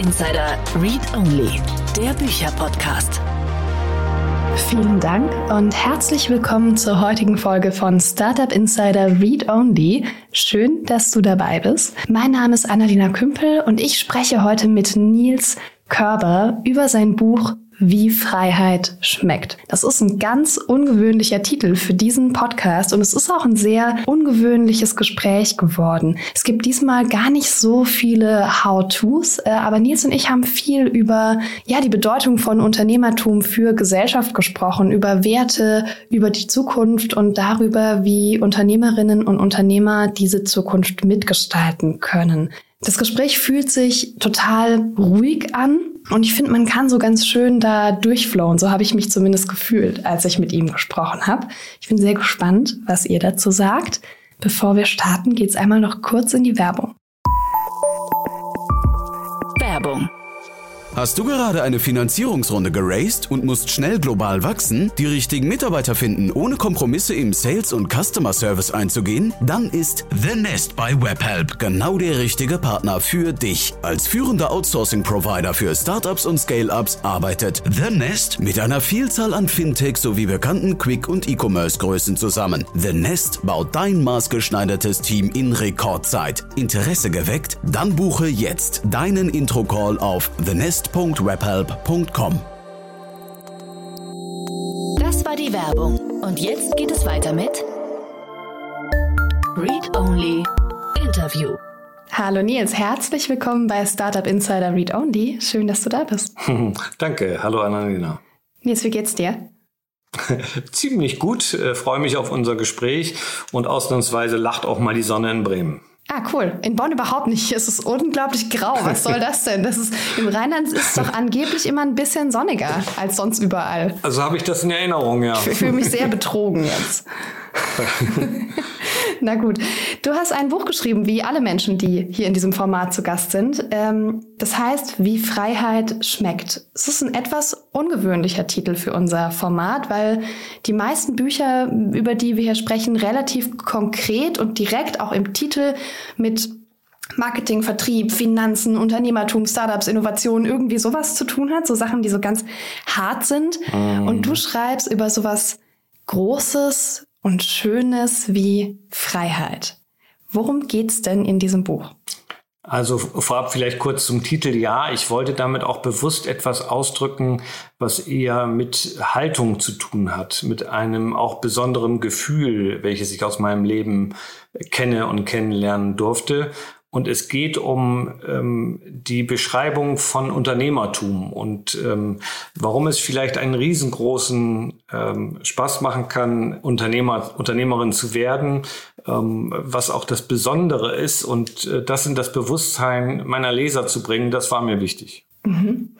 Insider Read Only, der Bücherpodcast. Vielen Dank und herzlich willkommen zur heutigen Folge von Startup Insider Read Only. Schön, dass du dabei bist. Mein Name ist Annalena Kümpel und ich spreche heute mit Nils Körber über sein Buch wie Freiheit schmeckt. Das ist ein ganz ungewöhnlicher Titel für diesen Podcast und es ist auch ein sehr ungewöhnliches Gespräch geworden. Es gibt diesmal gar nicht so viele How-Tos, äh, aber Nils und ich haben viel über ja die Bedeutung von Unternehmertum für Gesellschaft gesprochen, über Werte, über die Zukunft und darüber, wie Unternehmerinnen und Unternehmer diese Zukunft mitgestalten können. Das Gespräch fühlt sich total ruhig an und ich finde, man kann so ganz schön da durchflowen. So habe ich mich zumindest gefühlt, als ich mit ihm gesprochen habe. Ich bin sehr gespannt, was ihr dazu sagt. Bevor wir starten, geht's einmal noch kurz in die Werbung. Werbung Hast du gerade eine Finanzierungsrunde geraced und musst schnell global wachsen, die richtigen Mitarbeiter finden, ohne Kompromisse im Sales und Customer Service einzugehen? Dann ist The Nest bei Webhelp genau der richtige Partner für dich. Als führender Outsourcing-Provider für Startups und Scale-Ups arbeitet The Nest mit einer Vielzahl an Fintech sowie bekannten Quick- und E-Commerce-Größen zusammen. The Nest baut dein maßgeschneidertes Team in Rekordzeit. Interesse geweckt? Dann buche jetzt deinen Intro-Call auf The Nest podcast.webhelp.com. Das war die Werbung. Und jetzt geht es weiter mit Read Only Interview. Hallo Nils, herzlich willkommen bei Startup Insider Read Only. Schön, dass du da bist. Danke, hallo Annalena. Nils, wie geht's dir? Ziemlich gut, äh, freue mich auf unser Gespräch und ausnahmsweise lacht auch mal die Sonne in Bremen. Ah, cool. In Bonn überhaupt nicht. Es ist unglaublich grau. Was soll das denn? Das ist, Im Rheinland ist es doch angeblich immer ein bisschen sonniger als sonst überall. Also habe ich das in Erinnerung, ja. Ich fühle mich sehr betrogen jetzt. Na gut. Du hast ein Buch geschrieben, wie alle Menschen, die hier in diesem Format zu Gast sind. Ähm, das heißt, wie Freiheit schmeckt. Es ist ein etwas ungewöhnlicher Titel für unser Format, weil die meisten Bücher, über die wir hier sprechen, relativ konkret und direkt auch im Titel mit Marketing, Vertrieb, Finanzen, Unternehmertum, Startups, Innovation, irgendwie sowas zu tun hat, so Sachen, die so ganz hart sind. Mm. Und du schreibst über sowas Großes, und Schönes wie Freiheit. Worum geht's denn in diesem Buch? Also vorab vielleicht kurz zum Titel. Ja, ich wollte damit auch bewusst etwas ausdrücken, was eher mit Haltung zu tun hat, mit einem auch besonderen Gefühl, welches ich aus meinem Leben kenne und kennenlernen durfte. Und es geht um ähm, die Beschreibung von Unternehmertum und ähm, warum es vielleicht einen riesengroßen ähm, Spaß machen kann, Unternehmer, Unternehmerin zu werden, ähm, was auch das Besondere ist und äh, das in das Bewusstsein meiner Leser zu bringen, das war mir wichtig. Mhm.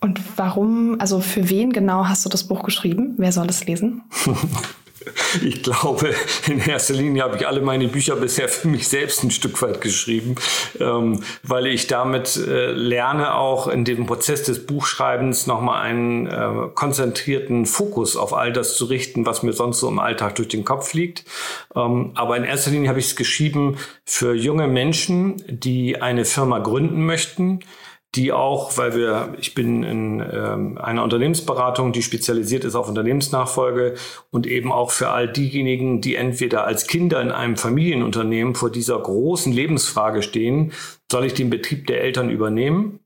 Und warum, also für wen genau hast du das Buch geschrieben? Wer soll es lesen? ich glaube, in erster Linie habe ich alle meine Bücher bisher für mich selbst ein Stück weit geschrieben, ähm, weil ich damit äh, lerne, auch in dem Prozess des Buchschreibens nochmal einen äh, konzentrierten Fokus auf all das zu richten, was mir sonst so im Alltag durch den Kopf liegt. Ähm, aber in erster Linie habe ich es geschrieben für junge Menschen, die eine Firma gründen möchten, die auch, weil wir, ich bin in ähm, einer Unternehmensberatung, die spezialisiert ist auf Unternehmensnachfolge und eben auch für all diejenigen, die entweder als Kinder in einem Familienunternehmen vor dieser großen Lebensfrage stehen, soll ich den Betrieb der Eltern übernehmen?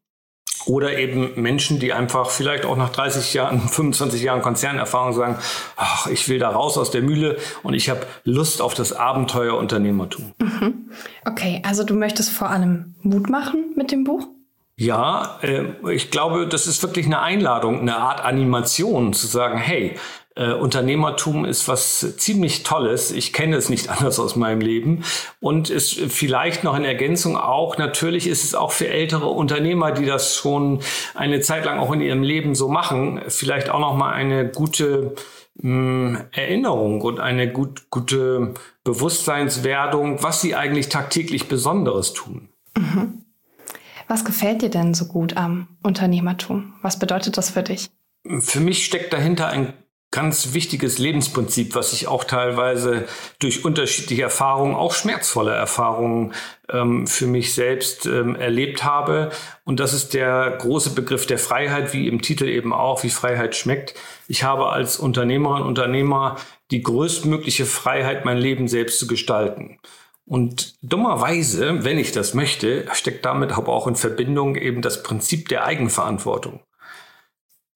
Oder eben Menschen, die einfach vielleicht auch nach 30 Jahren, 25 Jahren Konzernerfahrung sagen, ach, ich will da raus aus der Mühle und ich habe Lust auf das Abenteuer Unternehmertum. Mhm. Okay, also du möchtest vor allem Mut machen mit dem Buch? Ja, äh, ich glaube, das ist wirklich eine Einladung, eine Art Animation zu sagen, hey, äh, Unternehmertum ist was ziemlich Tolles. Ich kenne es nicht anders aus meinem Leben. Und ist vielleicht noch in Ergänzung auch, natürlich ist es auch für ältere Unternehmer, die das schon eine Zeit lang auch in ihrem Leben so machen, vielleicht auch noch mal eine gute hm, Erinnerung und eine gut, gute Bewusstseinswerdung, was sie eigentlich tagtäglich Besonderes tun. Mhm. Was gefällt dir denn so gut am Unternehmertum? Was bedeutet das für dich? Für mich steckt dahinter ein ganz wichtiges Lebensprinzip, was ich auch teilweise durch unterschiedliche Erfahrungen, auch schmerzvolle Erfahrungen ähm, für mich selbst ähm, erlebt habe. Und das ist der große Begriff der Freiheit, wie im Titel eben auch, wie Freiheit schmeckt. Ich habe als Unternehmerin, Unternehmer die größtmögliche Freiheit, mein Leben selbst zu gestalten. Und dummerweise, wenn ich das möchte, steckt damit aber auch in Verbindung eben das Prinzip der Eigenverantwortung.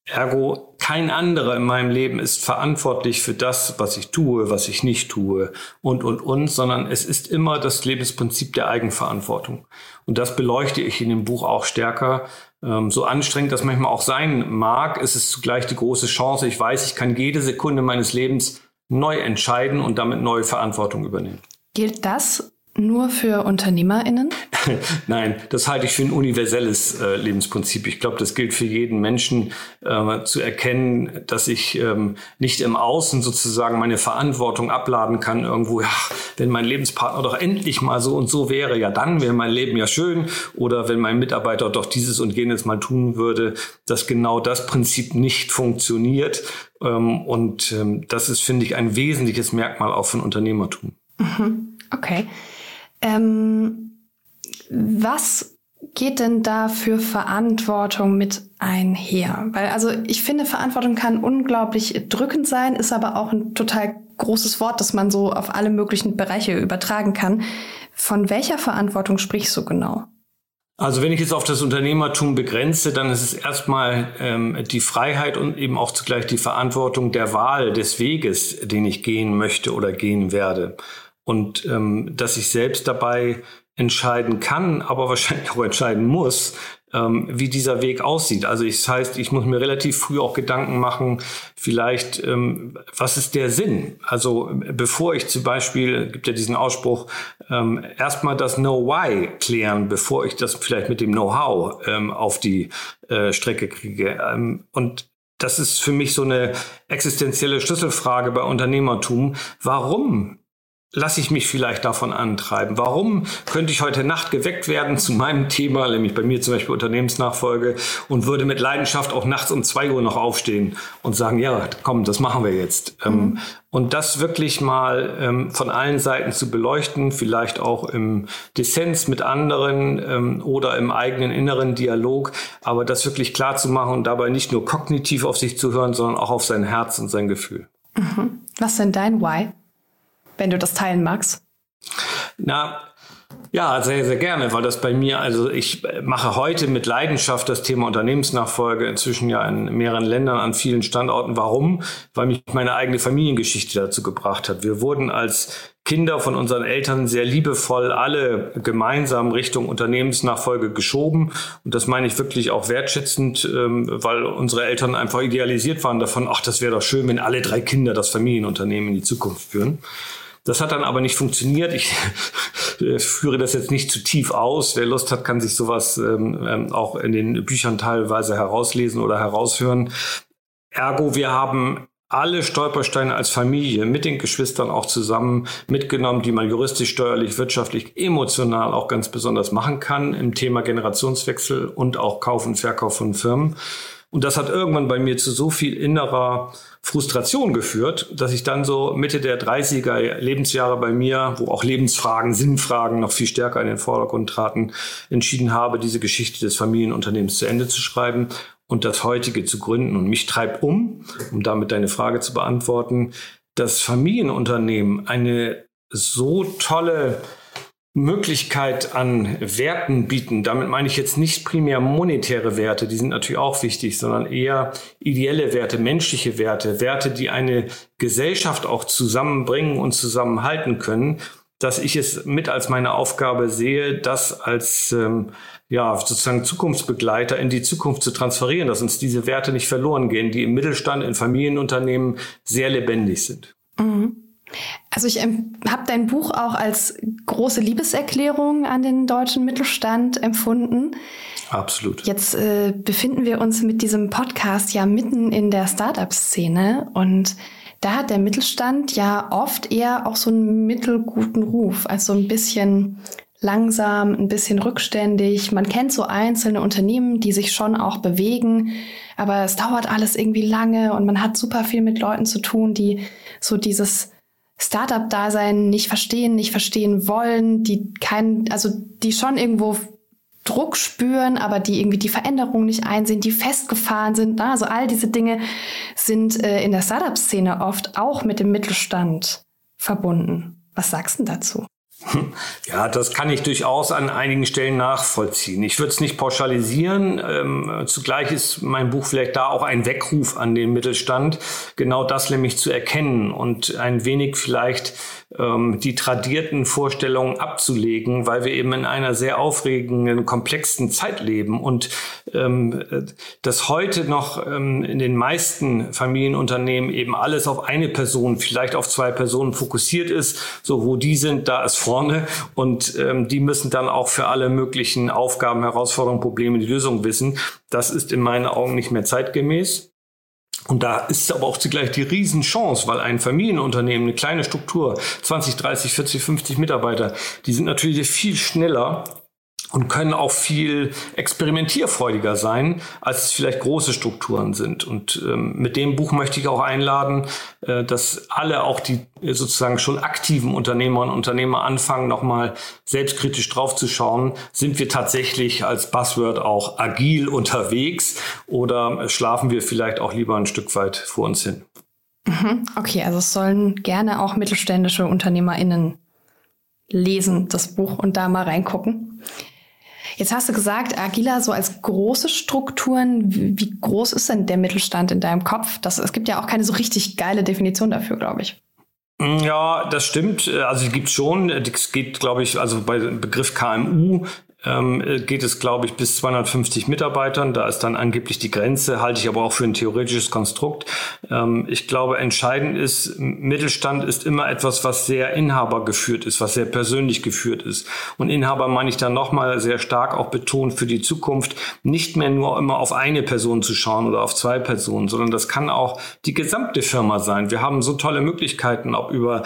Ergo, kein anderer in meinem Leben ist verantwortlich für das, was ich tue, was ich nicht tue und, und, und, sondern es ist immer das Lebensprinzip der Eigenverantwortung. Und das beleuchte ich in dem Buch auch stärker. Ähm, so anstrengend das manchmal auch sein mag, ist es zugleich die große Chance. Ich weiß, ich kann jede Sekunde meines Lebens neu entscheiden und damit neue Verantwortung übernehmen. Gilt das nur für UnternehmerInnen? Nein, das halte ich für ein universelles äh, Lebensprinzip. Ich glaube, das gilt für jeden Menschen, äh, zu erkennen, dass ich ähm, nicht im Außen sozusagen meine Verantwortung abladen kann irgendwo. Ja, wenn mein Lebenspartner doch endlich mal so und so wäre, ja, dann wäre mein Leben ja schön. Oder wenn mein Mitarbeiter doch dieses und jenes mal tun würde, dass genau das Prinzip nicht funktioniert. Ähm, und ähm, das ist, finde ich, ein wesentliches Merkmal auch von Unternehmertum. Mhm. Okay. Ähm, was geht denn da für Verantwortung mit einher? Weil also ich finde, Verantwortung kann unglaublich drückend sein, ist aber auch ein total großes Wort, das man so auf alle möglichen Bereiche übertragen kann. Von welcher Verantwortung sprichst du genau? Also wenn ich jetzt auf das Unternehmertum begrenze, dann ist es erstmal ähm, die Freiheit und eben auch zugleich die Verantwortung der Wahl des Weges, den ich gehen möchte oder gehen werde und ähm, dass ich selbst dabei entscheiden kann, aber wahrscheinlich auch entscheiden muss, ähm, wie dieser Weg aussieht. Also das heißt, ich muss mir relativ früh auch Gedanken machen, vielleicht, ähm, was ist der Sinn? Also bevor ich zum Beispiel, gibt ja diesen Ausspruch, ähm, erstmal das Know-Why klären, bevor ich das vielleicht mit dem Know-how ähm, auf die äh, Strecke kriege. Ähm, und das ist für mich so eine existenzielle Schlüsselfrage bei Unternehmertum. Warum lasse ich mich vielleicht davon antreiben? Warum könnte ich heute Nacht geweckt werden zu meinem Thema, nämlich bei mir zum Beispiel Unternehmensnachfolge und würde mit Leidenschaft auch nachts um zwei Uhr noch aufstehen und sagen, ja, komm, das machen wir jetzt. Ähm, mhm. und das wirklich mal ähm, von allen Seiten zu beleuchten, vielleicht auch im Dissens mit anderen ähm, oder im eigenen inneren Dialog, aber das wirklich klar zu machen und dabei nicht nur kognitiv auf sich zu hören, sondern auch auf sein Herz und sein Gefühl. Mhm. Was denn dein Why? Wenn du das teilen magst? Na, ja, sehr, sehr gerne, weil das bei mir, also ich mache heute mit Leidenschaft das Thema Unternehmensnachfolge inzwischen ja in mehreren Ländern an vielen Standorten. Warum? Weil mich meine eigene Familiengeschichte dazu gebracht hat. Wir wurden als Kinder von unseren Eltern sehr liebevoll alle gemeinsam Richtung Unternehmensnachfolge geschoben. Und das meine ich wirklich auch wertschätzend, ähm, weil unsere Eltern einfach idealisiert waren davon, ach, das wäre doch schön, wenn alle drei Kinder das Familienunternehmen in die Zukunft führen. Das hat dann aber nicht funktioniert. Ich führe das jetzt nicht zu tief aus. Wer Lust hat, kann sich sowas ähm, ähm, auch in den Büchern teilweise herauslesen oder heraushören. Ergo, wir haben alle Stolpersteine als Familie mit den Geschwistern auch zusammen mitgenommen, die man juristisch, steuerlich, wirtschaftlich, emotional auch ganz besonders machen kann im Thema Generationswechsel und auch Kauf und Verkauf von Firmen. Und das hat irgendwann bei mir zu so viel innerer Frustration geführt, dass ich dann so Mitte der 30er Lebensjahre bei mir, wo auch Lebensfragen, Sinnfragen noch viel stärker in den Vordergrund traten, entschieden habe, diese Geschichte des Familienunternehmens zu Ende zu schreiben und das heutige zu gründen. Und mich treibt um, um damit deine Frage zu beantworten, das Familienunternehmen eine so tolle Möglichkeit an Werten bieten. Damit meine ich jetzt nicht primär monetäre Werte, die sind natürlich auch wichtig, sondern eher ideelle Werte, menschliche Werte, Werte, die eine Gesellschaft auch zusammenbringen und zusammenhalten können, dass ich es mit als meine Aufgabe sehe, das als ähm, ja sozusagen Zukunftsbegleiter in die Zukunft zu transferieren, dass uns diese Werte nicht verloren gehen, die im Mittelstand, in Familienunternehmen sehr lebendig sind. Mhm. Also ich habe dein Buch auch als große Liebeserklärung an den deutschen Mittelstand empfunden. Absolut. Jetzt äh, befinden wir uns mit diesem Podcast ja mitten in der Startup-Szene und da hat der Mittelstand ja oft eher auch so einen mittelguten Ruf, also so ein bisschen langsam, ein bisschen rückständig. Man kennt so einzelne Unternehmen, die sich schon auch bewegen, aber es dauert alles irgendwie lange und man hat super viel mit Leuten zu tun, die so dieses Startup-Dasein nicht verstehen, nicht verstehen wollen, die kein, also die schon irgendwo Druck spüren, aber die irgendwie die Veränderung nicht einsehen, die festgefahren sind. Also all diese Dinge sind äh, in der Startup-Szene oft auch mit dem Mittelstand verbunden. Was sagst du dazu? Ja, das kann ich durchaus an einigen Stellen nachvollziehen. Ich würde es nicht pauschalisieren. Ähm, zugleich ist mein Buch vielleicht da auch ein Weckruf an den Mittelstand, genau das nämlich zu erkennen und ein wenig vielleicht ähm, die tradierten Vorstellungen abzulegen, weil wir eben in einer sehr aufregenden, komplexen Zeit leben und ähm, dass heute noch ähm, in den meisten Familienunternehmen eben alles auf eine Person, vielleicht auf zwei Personen fokussiert ist. So, wo die sind, da ist vorne und ähm, die müssen dann auch für alle möglichen Aufgaben, Herausforderungen, Probleme die Lösung wissen. Das ist in meinen Augen nicht mehr zeitgemäß. Und da ist aber auch zugleich die Riesenchance, weil ein Familienunternehmen, eine kleine Struktur, 20, 30, 40, 50 Mitarbeiter, die sind natürlich viel schneller und können auch viel experimentierfreudiger sein, als es vielleicht große Strukturen sind. Und ähm, mit dem Buch möchte ich auch einladen, äh, dass alle, auch die äh, sozusagen schon aktiven Unternehmer und Unternehmer anfangen, nochmal selbstkritisch draufzuschauen, sind wir tatsächlich als Buzzword auch agil unterwegs oder schlafen wir vielleicht auch lieber ein Stück weit vor uns hin? Mhm. Okay, also es sollen gerne auch mittelständische UnternehmerInnen lesen, das Buch, und da mal reingucken. Jetzt hast du gesagt, Agila so als große Strukturen. Wie groß ist denn der Mittelstand in deinem Kopf? Das, es gibt ja auch keine so richtig geile Definition dafür, glaube ich. Ja, das stimmt. Also die gibt schon. Es geht, glaube ich, also bei Begriff KMU ähm, geht es, glaube ich, bis 250 Mitarbeitern. Da ist dann angeblich die Grenze, halte ich aber auch für ein theoretisches Konstrukt. Ähm, ich glaube, entscheidend ist, Mittelstand ist immer etwas, was sehr Inhaber geführt ist, was sehr persönlich geführt ist. Und Inhaber meine ich dann nochmal sehr stark auch betont für die Zukunft, nicht mehr nur immer auf eine Person zu schauen oder auf zwei Personen, sondern das kann auch die gesamte Firma sein. Wir haben so tolle Möglichkeiten, ob über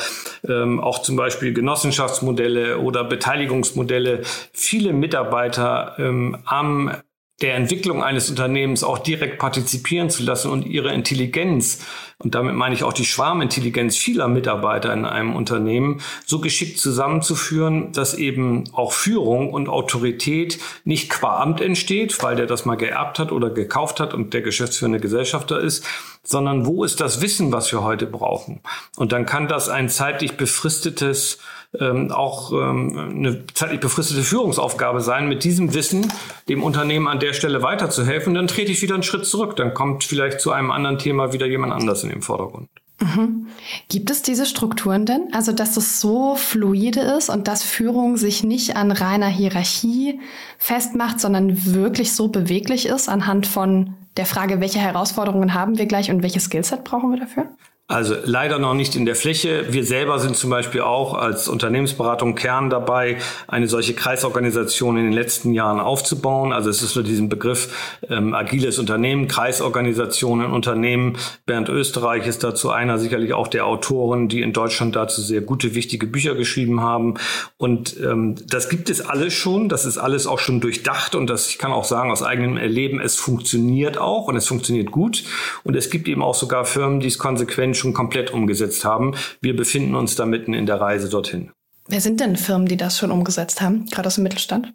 ähm, auch zum Beispiel Genossenschaftsmodelle oder Beteiligungsmodelle, viele Mitarbeiter ähm, am der Entwicklung eines Unternehmens auch direkt partizipieren zu lassen und ihre Intelligenz, und damit meine ich auch die Schwarmintelligenz vieler Mitarbeiter in einem Unternehmen, so geschickt zusammenzuführen, dass eben auch Führung und Autorität nicht qua Amt entsteht, weil der das mal geerbt hat oder gekauft hat und der geschäftsführende Gesellschafter ist, sondern wo ist das Wissen, was wir heute brauchen? Und dann kann das ein zeitlich befristetes ähm, auch ähm, eine zeitlich befristete Führungsaufgabe sein, mit diesem Wissen dem Unternehmen an der Stelle weiterzuhelfen. Dann trete ich wieder einen Schritt zurück. Dann kommt vielleicht zu einem anderen Thema wieder jemand anders in den Vordergrund. Mhm. Gibt es diese Strukturen denn? Also, dass es so fluide ist und dass Führung sich nicht an reiner Hierarchie festmacht, sondern wirklich so beweglich ist anhand von der Frage, welche Herausforderungen haben wir gleich und welches Skillset brauchen wir dafür? Also leider noch nicht in der Fläche. Wir selber sind zum Beispiel auch als Unternehmensberatung Kern dabei, eine solche Kreisorganisation in den letzten Jahren aufzubauen. Also es ist nur diesen Begriff ähm, agiles Unternehmen, Kreisorganisationen, Unternehmen. Bernd Österreich ist dazu einer, sicherlich auch der Autoren, die in Deutschland dazu sehr gute, wichtige Bücher geschrieben haben. Und ähm, das gibt es alles schon. Das ist alles auch schon durchdacht und das, ich kann auch sagen, aus eigenem Erleben, es funktioniert auch und es funktioniert gut. Und es gibt eben auch sogar Firmen, die es konsequent schon komplett umgesetzt haben. Wir befinden uns da mitten in der Reise dorthin. Wer sind denn Firmen, die das schon umgesetzt haben, gerade aus dem Mittelstand?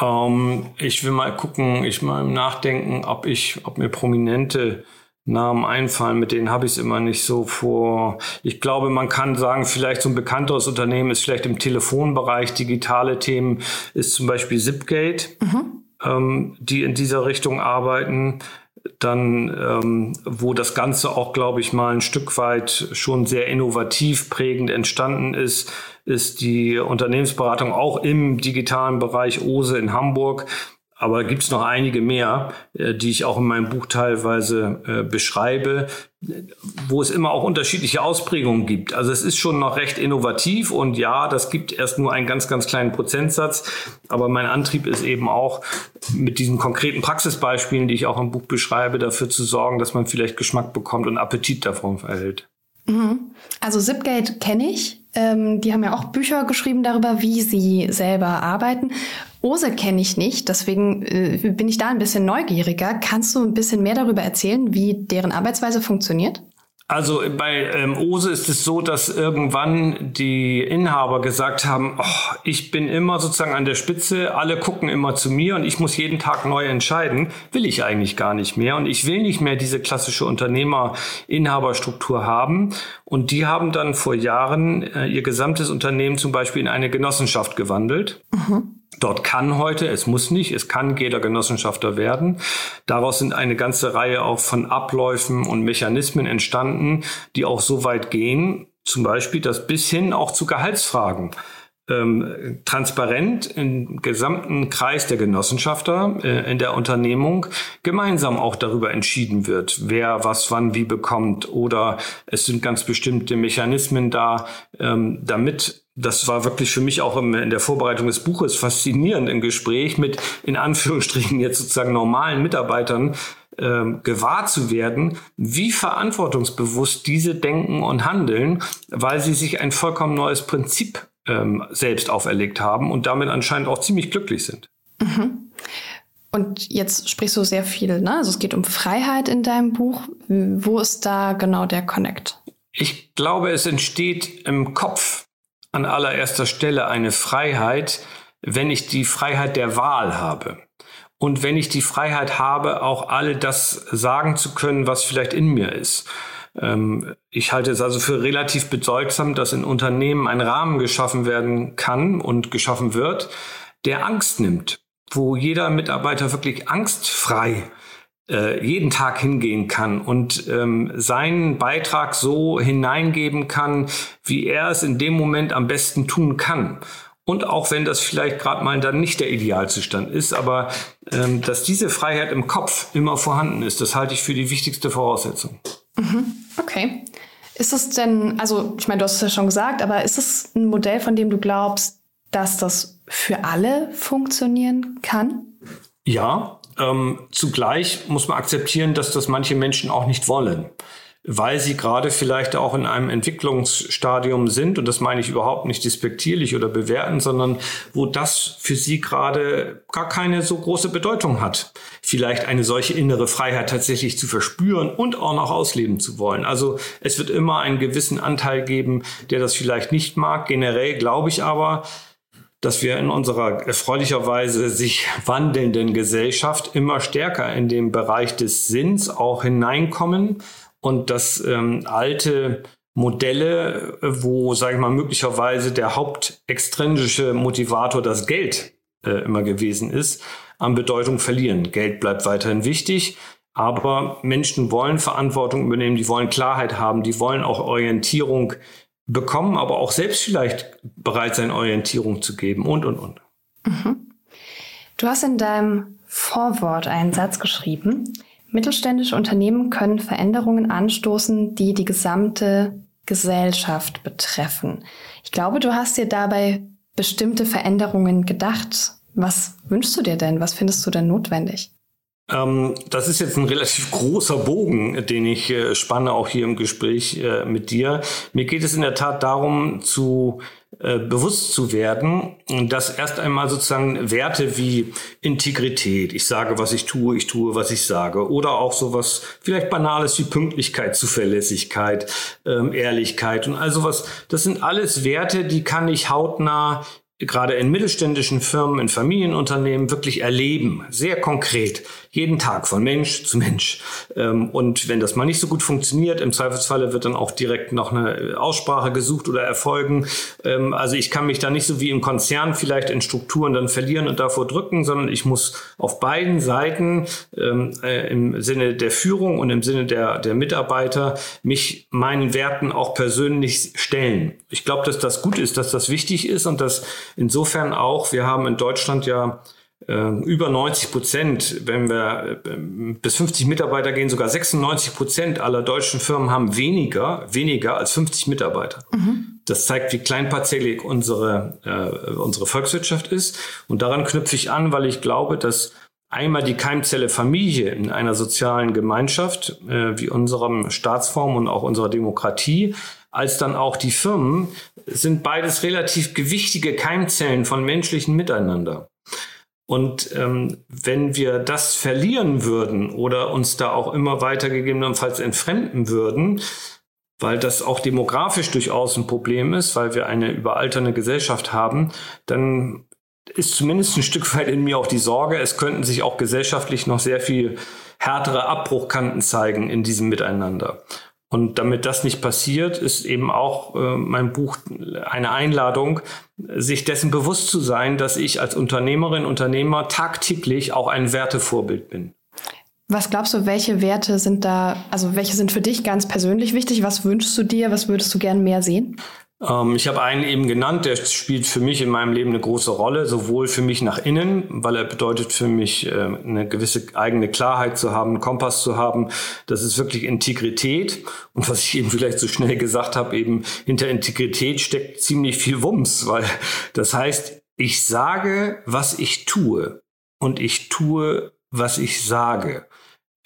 Ähm, ich will mal gucken, ich mal nachdenken, ob ich, ob mir prominente Namen einfallen, mit denen habe ich es immer nicht so vor. Ich glaube, man kann sagen, vielleicht so ein bekannteres Unternehmen ist vielleicht im Telefonbereich, digitale Themen ist zum Beispiel Zipgate, mhm. ähm, die in dieser Richtung arbeiten dann, ähm, wo das Ganze auch, glaube ich, mal ein Stück weit schon sehr innovativ prägend entstanden ist, ist die Unternehmensberatung auch im digitalen Bereich OSE in Hamburg. Aber gibt es noch einige mehr, äh, die ich auch in meinem Buch teilweise äh, beschreibe, wo es immer auch unterschiedliche Ausprägungen gibt. Also es ist schon noch recht innovativ und ja, das gibt erst nur einen ganz, ganz kleinen Prozentsatz. Aber mein Antrieb ist eben auch, mit diesen konkreten Praxisbeispielen, die ich auch im Buch beschreibe, dafür zu sorgen, dass man vielleicht Geschmack bekommt und Appetit davon erhält. Mhm. Also Zipgate kenne ich. Ähm, die haben ja auch Bücher geschrieben darüber, wie sie selber arbeiten. Ose kenne ich nicht, deswegen äh, bin ich da ein bisschen neugieriger. Kannst du ein bisschen mehr darüber erzählen, wie deren Arbeitsweise funktioniert? Also bei ähm, Ose ist es so, dass irgendwann die Inhaber gesagt haben, oh, ich bin immer sozusagen an der Spitze, alle gucken immer zu mir und ich muss jeden Tag neu entscheiden. Will ich eigentlich gar nicht mehr und ich will nicht mehr diese klassische Unternehmer-Inhaberstruktur haben. Und die haben dann vor Jahren äh, ihr gesamtes Unternehmen zum Beispiel in eine Genossenschaft gewandelt. Mhm. Dort kann heute, es muss nicht, es kann jeder Genossenschafter werden. Daraus sind eine ganze Reihe auch von Abläufen und Mechanismen entstanden, die auch so weit gehen, zum Beispiel das bis hin auch zu Gehaltsfragen ähm, transparent im gesamten Kreis der Genossenschafter äh, in der Unternehmung gemeinsam auch darüber entschieden wird, wer was wann wie bekommt. Oder es sind ganz bestimmte Mechanismen da, ähm, damit das war wirklich für mich auch in der Vorbereitung des Buches faszinierend im Gespräch mit in Anführungsstrichen jetzt sozusagen normalen Mitarbeitern ähm, gewahr zu werden, wie verantwortungsbewusst diese denken und handeln, weil sie sich ein vollkommen neues Prinzip ähm, selbst auferlegt haben und damit anscheinend auch ziemlich glücklich sind. Mhm. Und jetzt sprichst du sehr viel, ne? Also es geht um Freiheit in deinem Buch. Wo ist da genau der Connect? Ich glaube, es entsteht im Kopf an allererster Stelle eine Freiheit, wenn ich die Freiheit der Wahl habe. Und wenn ich die Freiheit habe, auch alle das sagen zu können, was vielleicht in mir ist. Ähm, ich halte es also für relativ bedeutsam, dass in Unternehmen ein Rahmen geschaffen werden kann und geschaffen wird, der Angst nimmt, wo jeder Mitarbeiter wirklich angstfrei äh, jeden Tag hingehen kann und ähm, seinen Beitrag so hineingeben kann, wie er es in dem Moment am besten tun kann. Und auch wenn das vielleicht gerade mal dann nicht der Idealzustand ist, aber ähm, dass diese Freiheit im Kopf immer vorhanden ist, das halte ich für die wichtigste Voraussetzung. Mhm. Okay. Ist es denn, also ich meine, du hast es ja schon gesagt, aber ist es ein Modell, von dem du glaubst, dass das für alle funktionieren kann? Ja, ähm, zugleich muss man akzeptieren, dass das manche Menschen auch nicht wollen, weil sie gerade vielleicht auch in einem Entwicklungsstadium sind, und das meine ich überhaupt nicht despektierlich oder bewerten, sondern wo das für sie gerade gar keine so große Bedeutung hat. Vielleicht eine solche innere Freiheit tatsächlich zu verspüren und auch noch ausleben zu wollen. Also es wird immer einen gewissen Anteil geben, der das vielleicht nicht mag. Generell glaube ich aber, dass wir in unserer erfreulicherweise sich wandelnden Gesellschaft immer stärker in den Bereich des Sinns auch hineinkommen und dass ähm, alte Modelle, wo, sage ich mal, möglicherweise der hauptextrinsische Motivator das Geld äh, immer gewesen ist, an Bedeutung verlieren. Geld bleibt weiterhin wichtig, aber Menschen wollen Verantwortung übernehmen, die wollen Klarheit haben, die wollen auch Orientierung bekommen, aber auch selbst vielleicht bereit sein, Orientierung zu geben und, und, und. Mhm. Du hast in deinem Vorwort einen Satz geschrieben. Mittelständische Unternehmen können Veränderungen anstoßen, die die gesamte Gesellschaft betreffen. Ich glaube, du hast dir dabei bestimmte Veränderungen gedacht. Was wünschst du dir denn? Was findest du denn notwendig? Ähm, das ist jetzt ein relativ großer Bogen, den ich äh, spanne, auch hier im Gespräch äh, mit dir. Mir geht es in der Tat darum, zu äh, bewusst zu werden, dass erst einmal sozusagen Werte wie Integrität, ich sage, was ich tue, ich tue, was ich sage, oder auch sowas vielleicht Banales wie Pünktlichkeit, Zuverlässigkeit, ähm, Ehrlichkeit und all sowas, das sind alles Werte, die kann ich hautnah gerade in mittelständischen Firmen, in Familienunternehmen wirklich erleben, sehr konkret, jeden Tag von Mensch zu Mensch. Ähm, und wenn das mal nicht so gut funktioniert, im Zweifelsfalle wird dann auch direkt noch eine Aussprache gesucht oder erfolgen. Ähm, also ich kann mich da nicht so wie im Konzern vielleicht in Strukturen dann verlieren und davor drücken, sondern ich muss auf beiden Seiten ähm, äh, im Sinne der Führung und im Sinne der, der Mitarbeiter mich meinen Werten auch persönlich stellen. Ich glaube, dass das gut ist, dass das wichtig ist und dass insofern auch, wir haben in Deutschland ja äh, über 90 Prozent, wenn wir äh, bis 50 Mitarbeiter gehen, sogar 96 Prozent aller deutschen Firmen haben weniger, weniger als 50 Mitarbeiter. Mhm. Das zeigt, wie kleinparzelig unsere, äh, unsere Volkswirtschaft ist. Und daran knüpfe ich an, weil ich glaube, dass einmal die Keimzelle Familie in einer sozialen Gemeinschaft äh, wie unserem Staatsform und auch unserer Demokratie, als dann auch die Firmen, sind beides relativ gewichtige Keimzellen von menschlichen Miteinander. Und ähm, wenn wir das verlieren würden oder uns da auch immer weiter gegebenenfalls entfremden würden, weil das auch demografisch durchaus ein Problem ist, weil wir eine überalternde Gesellschaft haben, dann ist zumindest ein Stück weit in mir auch die Sorge, es könnten sich auch gesellschaftlich noch sehr viel härtere Abbruchkanten zeigen in diesem Miteinander. Und damit das nicht passiert, ist eben auch äh, mein Buch eine Einladung, sich dessen bewusst zu sein, dass ich als Unternehmerin, Unternehmer tagtäglich auch ein Wertevorbild bin. Was glaubst du, welche Werte sind da, also welche sind für dich ganz persönlich wichtig? Was wünschst du dir? Was würdest du gern mehr sehen? Ähm, ich habe einen eben genannt, der spielt für mich in meinem Leben eine große Rolle, sowohl für mich nach innen, weil er bedeutet für mich, äh, eine gewisse eigene Klarheit zu haben, einen Kompass zu haben. Das ist wirklich Integrität. Und was ich eben vielleicht so schnell gesagt habe, eben hinter Integrität steckt ziemlich viel Wumms, weil das heißt, ich sage, was ich tue und ich tue, was ich sage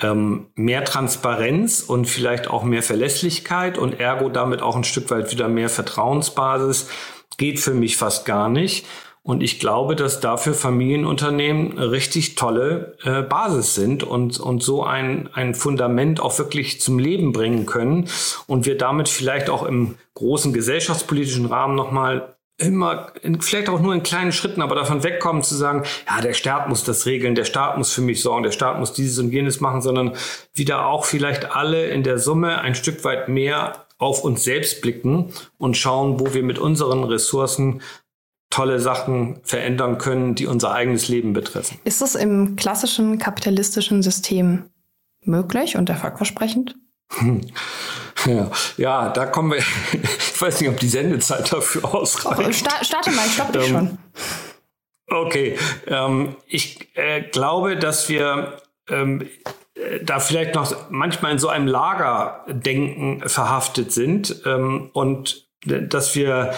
ähm, mehr Transparenz und vielleicht auch mehr Verlässlichkeit und ergo damit auch ein Stück weit wieder mehr Vertrauensbasis geht für mich fast gar nicht. Und ich glaube, dass dafür Familienunternehmen richtig tolle äh, Basis sind und, und so ein, ein Fundament auch wirklich zum Leben bringen können. Und wir damit vielleicht auch im großen gesellschaftspolitischen Rahmen nochmal immer, in, vielleicht auch nur in kleinen Schritten, aber davon wegkommen zu sagen, ja, der Staat muss das regeln, der Staat muss für mich sorgen, der Staat muss dieses und jenes machen, sondern wieder auch vielleicht alle in der Summe ein Stück weit mehr auf uns selbst blicken und schauen, wo wir mit unseren Ressourcen tolle Sachen verändern können, die unser eigenes Leben betreffen. Ist das im klassischen kapitalistischen System möglich und erfolgversprechend? Ja, ja, da kommen wir. Ich weiß nicht, ob die Sendezeit dafür ausreicht. Sta starte mal, ich stoppe dich ähm, schon. Okay, ähm, ich äh, glaube, dass wir ähm, da vielleicht noch manchmal in so einem Lagerdenken verhaftet sind ähm, und dass wir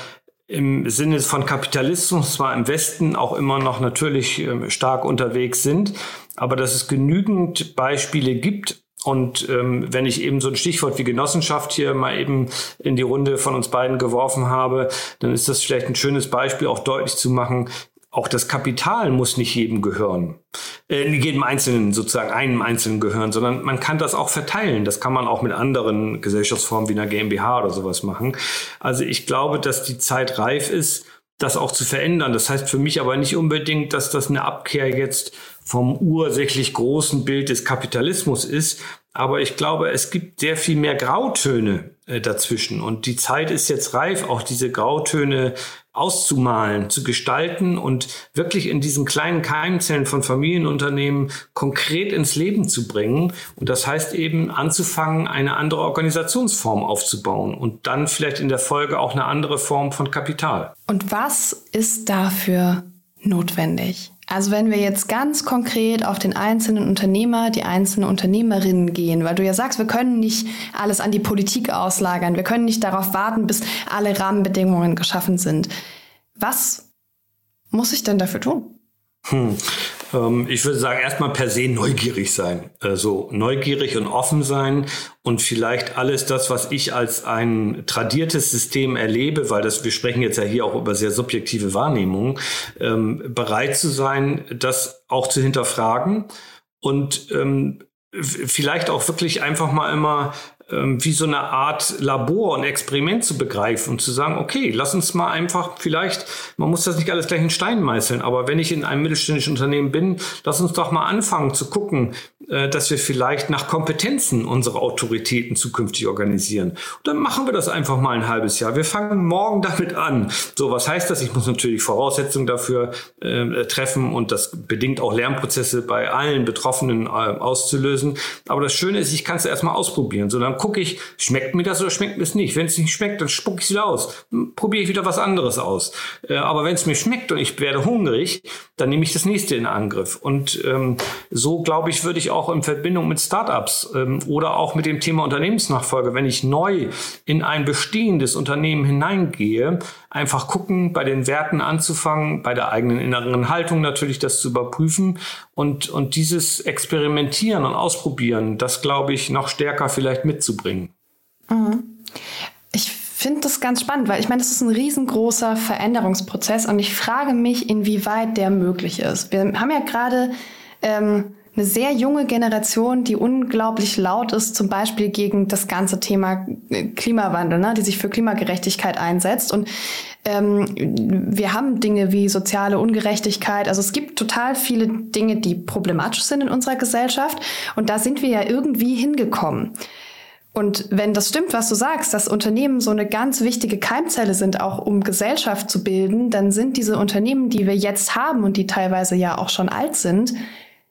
im Sinne von Kapitalismus zwar im Westen auch immer noch natürlich ähm, stark unterwegs sind, aber dass es genügend Beispiele gibt, und ähm, wenn ich eben so ein Stichwort wie Genossenschaft hier mal eben in die Runde von uns beiden geworfen habe, dann ist das vielleicht ein schönes Beispiel, auch deutlich zu machen, auch das Kapital muss nicht jedem gehören, äh, jedem Einzelnen sozusagen, einem Einzelnen gehören, sondern man kann das auch verteilen. Das kann man auch mit anderen Gesellschaftsformen wie einer GmbH oder sowas machen. Also ich glaube, dass die Zeit reif ist, das auch zu verändern. Das heißt für mich aber nicht unbedingt, dass das eine Abkehr jetzt vom ursächlich großen Bild des Kapitalismus ist. Aber ich glaube, es gibt sehr viel mehr Grautöne äh, dazwischen. Und die Zeit ist jetzt reif, auch diese Grautöne auszumalen, zu gestalten und wirklich in diesen kleinen Keimzellen von Familienunternehmen konkret ins Leben zu bringen. Und das heißt eben anzufangen, eine andere Organisationsform aufzubauen und dann vielleicht in der Folge auch eine andere Form von Kapital. Und was ist dafür notwendig? Also wenn wir jetzt ganz konkret auf den einzelnen Unternehmer, die einzelnen Unternehmerinnen gehen, weil du ja sagst, wir können nicht alles an die Politik auslagern, wir können nicht darauf warten, bis alle Rahmenbedingungen geschaffen sind. Was muss ich denn dafür tun? Hm. Ähm, ich würde sagen, erstmal per se neugierig sein. Also neugierig und offen sein und vielleicht alles das, was ich als ein tradiertes System erlebe, weil das, wir sprechen jetzt ja hier auch über sehr subjektive Wahrnehmungen, ähm, bereit zu sein, das auch zu hinterfragen und ähm, vielleicht auch wirklich einfach mal immer wie so eine Art Labor und Experiment zu begreifen und zu sagen, okay, lass uns mal einfach vielleicht, man muss das nicht alles gleich in Stein meißeln, aber wenn ich in einem mittelständischen Unternehmen bin, lass uns doch mal anfangen zu gucken, dass wir vielleicht nach Kompetenzen unsere Autoritäten zukünftig organisieren. Und dann machen wir das einfach mal ein halbes Jahr. Wir fangen morgen damit an. So, was heißt das? Ich muss natürlich Voraussetzungen dafür äh, treffen und das bedingt auch Lernprozesse bei allen Betroffenen äh, auszulösen. Aber das Schöne ist, ich kann es erstmal ausprobieren. So, dann gucke ich, schmeckt mir das oder schmeckt mir es nicht? Wenn es nicht schmeckt, dann spucke ich es wieder aus. Hm, probiere ich wieder was anderes aus. Äh, aber wenn es mir schmeckt und ich werde hungrig, dann nehme ich das nächste in Angriff. Und ähm, so, glaube ich, würde ich auch auch in Verbindung mit Startups ähm, oder auch mit dem Thema Unternehmensnachfolge, wenn ich neu in ein bestehendes Unternehmen hineingehe, einfach gucken, bei den Werten anzufangen, bei der eigenen inneren Haltung natürlich das zu überprüfen und, und dieses Experimentieren und Ausprobieren, das glaube ich, noch stärker vielleicht mitzubringen. Mhm. Ich finde das ganz spannend, weil ich meine, das ist ein riesengroßer Veränderungsprozess und ich frage mich, inwieweit der möglich ist. Wir haben ja gerade ähm, eine sehr junge Generation, die unglaublich laut ist, zum Beispiel gegen das ganze Thema äh, Klimawandel, ne, die sich für Klimagerechtigkeit einsetzt. Und ähm, wir haben Dinge wie soziale Ungerechtigkeit. Also es gibt total viele Dinge, die problematisch sind in unserer Gesellschaft. Und da sind wir ja irgendwie hingekommen. Und wenn das stimmt, was du sagst, dass Unternehmen so eine ganz wichtige Keimzelle sind, auch um Gesellschaft zu bilden, dann sind diese Unternehmen, die wir jetzt haben und die teilweise ja auch schon alt sind,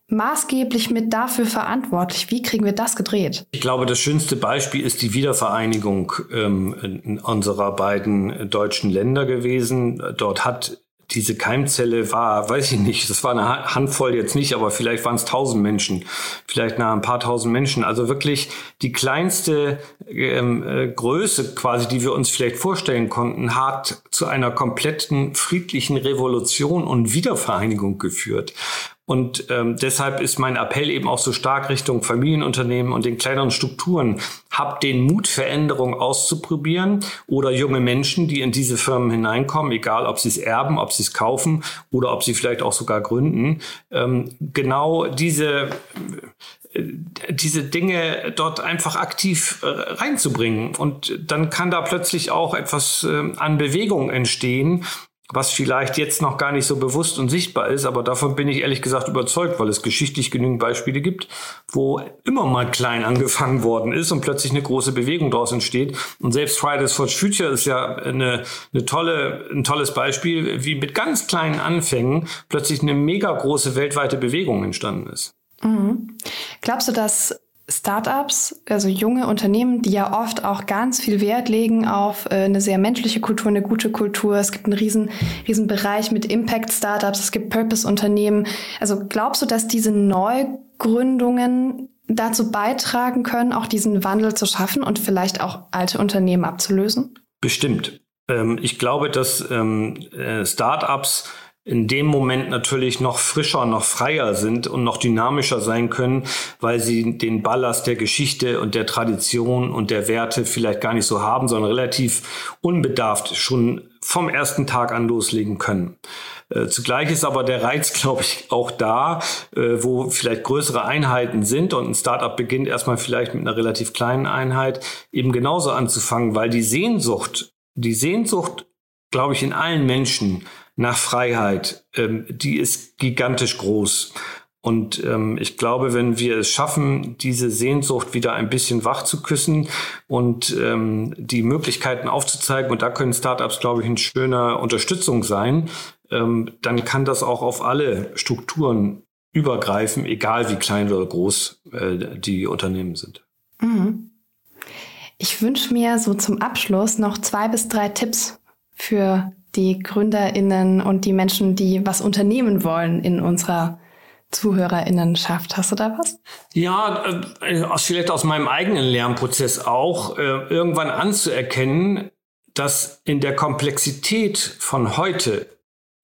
maßgeblich mit dafür verantwortlich. Wie kriegen wir das gedreht? Ich glaube, das schönste Beispiel ist die Wiedervereinigung ähm, unserer beiden deutschen Länder gewesen. Dort hat diese Keimzelle war, weiß ich nicht, das war eine Handvoll jetzt nicht, aber vielleicht waren es tausend Menschen, vielleicht nach ein paar tausend Menschen. Also wirklich die kleinste ähm, äh, Größe quasi, die wir uns vielleicht vorstellen konnten, hat zu einer kompletten friedlichen Revolution und Wiedervereinigung geführt. Und ähm, deshalb ist mein Appell eben auch so stark Richtung Familienunternehmen und den kleineren Strukturen. Habt den Mut, Veränderungen auszuprobieren oder junge Menschen, die in diese Firmen hineinkommen, egal ob sie es erben, ob sie es kaufen oder ob sie vielleicht auch sogar gründen. Ähm, genau diese äh, diese Dinge dort einfach aktiv äh, reinzubringen. Und dann kann da plötzlich auch etwas äh, an Bewegung entstehen, was vielleicht jetzt noch gar nicht so bewusst und sichtbar ist, aber davon bin ich ehrlich gesagt überzeugt, weil es geschichtlich genügend Beispiele gibt, wo immer mal klein angefangen worden ist und plötzlich eine große Bewegung daraus entsteht. Und selbst Fridays for Future ist ja eine, eine tolle, ein tolles Beispiel, wie mit ganz kleinen Anfängen plötzlich eine mega große weltweite Bewegung entstanden ist. Mhm. Glaubst du, dass Startups, also junge Unternehmen, die ja oft auch ganz viel Wert legen auf äh, eine sehr menschliche Kultur, eine gute Kultur. Es gibt einen riesen, riesen Bereich mit Impact-Startups, es gibt Purpose-Unternehmen. Also glaubst du, dass diese Neugründungen dazu beitragen können, auch diesen Wandel zu schaffen und vielleicht auch alte Unternehmen abzulösen? Bestimmt. Ähm, ich glaube, dass ähm, äh, Startups in dem Moment natürlich noch frischer, noch freier sind und noch dynamischer sein können, weil sie den Ballast der Geschichte und der Tradition und der Werte vielleicht gar nicht so haben, sondern relativ unbedarft schon vom ersten Tag an loslegen können. Äh, zugleich ist aber der Reiz, glaube ich, auch da, äh, wo vielleicht größere Einheiten sind und ein Startup beginnt erstmal vielleicht mit einer relativ kleinen Einheit, eben genauso anzufangen, weil die Sehnsucht, die Sehnsucht, glaube ich, in allen Menschen nach Freiheit, ähm, die ist gigantisch groß. Und ähm, ich glaube, wenn wir es schaffen, diese Sehnsucht wieder ein bisschen wach zu küssen und ähm, die Möglichkeiten aufzuzeigen, und da können Startups, glaube ich, eine schöne Unterstützung sein, ähm, dann kann das auch auf alle Strukturen übergreifen, egal wie klein oder groß äh, die Unternehmen sind. Mhm. Ich wünsche mir so zum Abschluss noch zwei bis drei Tipps für die GründerInnen und die Menschen, die was unternehmen wollen in unserer ZuhörerInnenschaft. Hast du da was? Ja, äh, vielleicht aus meinem eigenen Lernprozess auch, äh, irgendwann anzuerkennen, dass in der Komplexität von heute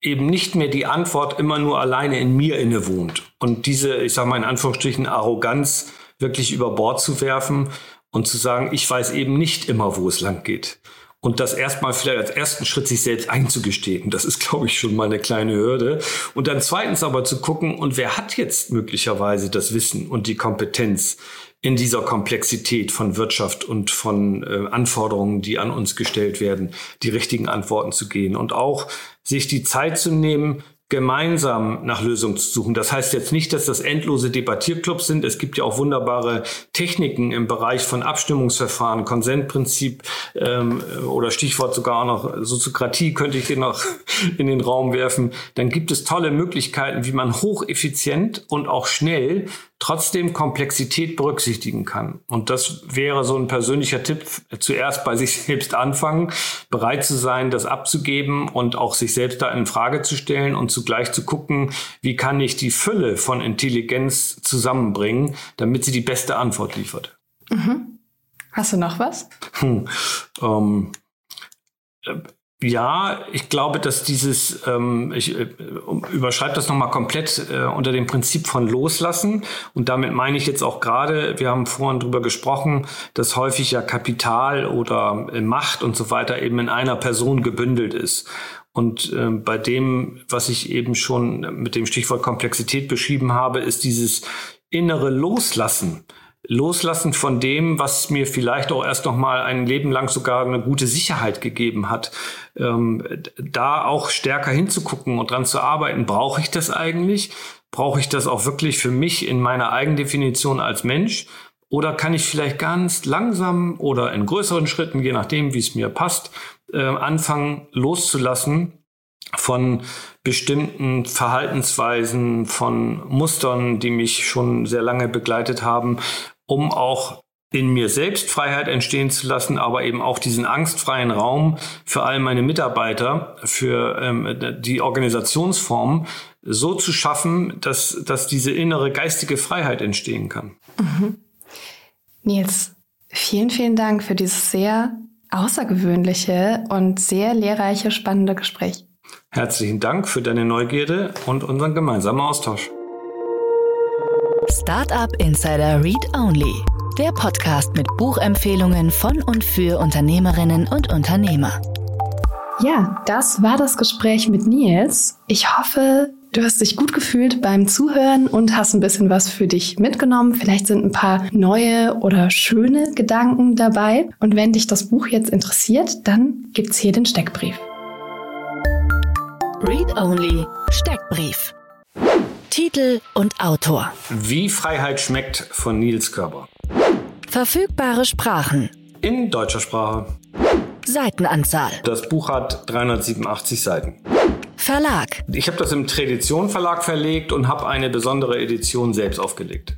eben nicht mehr die Antwort immer nur alleine in mir innewohnt. Und diese, ich sage mal in Anführungsstrichen, Arroganz wirklich über Bord zu werfen und zu sagen, ich weiß eben nicht immer, wo es lang geht. Und das erstmal vielleicht als ersten Schritt sich selbst einzugestehen. Das ist, glaube ich, schon mal eine kleine Hürde. Und dann zweitens aber zu gucken, und wer hat jetzt möglicherweise das Wissen und die Kompetenz in dieser Komplexität von Wirtschaft und von äh, Anforderungen, die an uns gestellt werden, die richtigen Antworten zu gehen und auch sich die Zeit zu nehmen, gemeinsam nach Lösungen zu suchen. Das heißt jetzt nicht, dass das endlose Debattierclubs sind. Es gibt ja auch wunderbare Techniken im Bereich von Abstimmungsverfahren, Konsentprinzip ähm, oder Stichwort sogar noch Soziokratie könnte ich hier noch in den Raum werfen. Dann gibt es tolle Möglichkeiten, wie man hocheffizient und auch schnell trotzdem Komplexität berücksichtigen kann. Und das wäre so ein persönlicher Tipp, zuerst bei sich selbst anfangen, bereit zu sein, das abzugeben und auch sich selbst da in Frage zu stellen und zugleich zu gucken, wie kann ich die Fülle von Intelligenz zusammenbringen, damit sie die beste Antwort liefert. Mhm. Hast du noch was? Hm, ähm, ja, ich glaube, dass dieses, ähm, ich äh, überschreibe das nochmal komplett äh, unter dem Prinzip von Loslassen. Und damit meine ich jetzt auch gerade, wir haben vorhin drüber gesprochen, dass häufig ja Kapital oder äh, Macht und so weiter eben in einer Person gebündelt ist. Und äh, bei dem, was ich eben schon mit dem Stichwort Komplexität beschrieben habe, ist dieses innere Loslassen loslassen von dem, was mir vielleicht auch erst noch mal ein Leben lang sogar eine gute Sicherheit gegeben hat, ähm, da auch stärker hinzugucken und dran zu arbeiten. Brauche ich das eigentlich? Brauche ich das auch wirklich für mich in meiner Eigendefinition als Mensch? Oder kann ich vielleicht ganz langsam oder in größeren Schritten, je nachdem, wie es mir passt, äh, anfangen loszulassen von bestimmten Verhaltensweisen, von Mustern, die mich schon sehr lange begleitet haben um auch in mir selbst Freiheit entstehen zu lassen, aber eben auch diesen angstfreien Raum für all meine Mitarbeiter, für ähm, die Organisationsform so zu schaffen, dass, dass diese innere geistige Freiheit entstehen kann. Mhm. Nils, vielen, vielen Dank für dieses sehr außergewöhnliche und sehr lehrreiche, spannende Gespräch. Herzlichen Dank für deine Neugierde und unseren gemeinsamen Austausch. Startup Insider Read Only, der Podcast mit Buchempfehlungen von und für Unternehmerinnen und Unternehmer. Ja, das war das Gespräch mit Nils. Ich hoffe, du hast dich gut gefühlt beim Zuhören und hast ein bisschen was für dich mitgenommen. Vielleicht sind ein paar neue oder schöne Gedanken dabei. Und wenn dich das Buch jetzt interessiert, dann gibt's hier den Steckbrief. Read Only Steckbrief. Titel und Autor. Wie Freiheit schmeckt von Nils Körber. Verfügbare Sprachen. In deutscher Sprache. Seitenanzahl. Das Buch hat 387 Seiten. Verlag. Ich habe das im Tradition Verlag verlegt und habe eine besondere Edition selbst aufgelegt.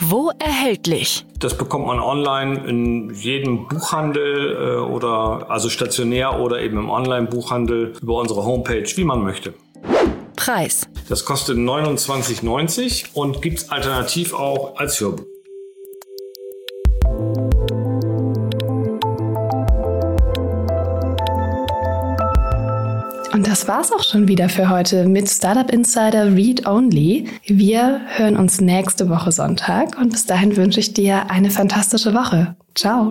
Wo erhältlich? Das bekommt man online in jedem Buchhandel äh, oder also stationär oder eben im Online-Buchhandel über unsere Homepage, wie man möchte. Preis? Das kostet 29,90 und gibt es alternativ auch als Hörbuch. Das war's auch schon wieder für heute mit Startup Insider Read Only. Wir hören uns nächste Woche Sonntag und bis dahin wünsche ich dir eine fantastische Woche. Ciao.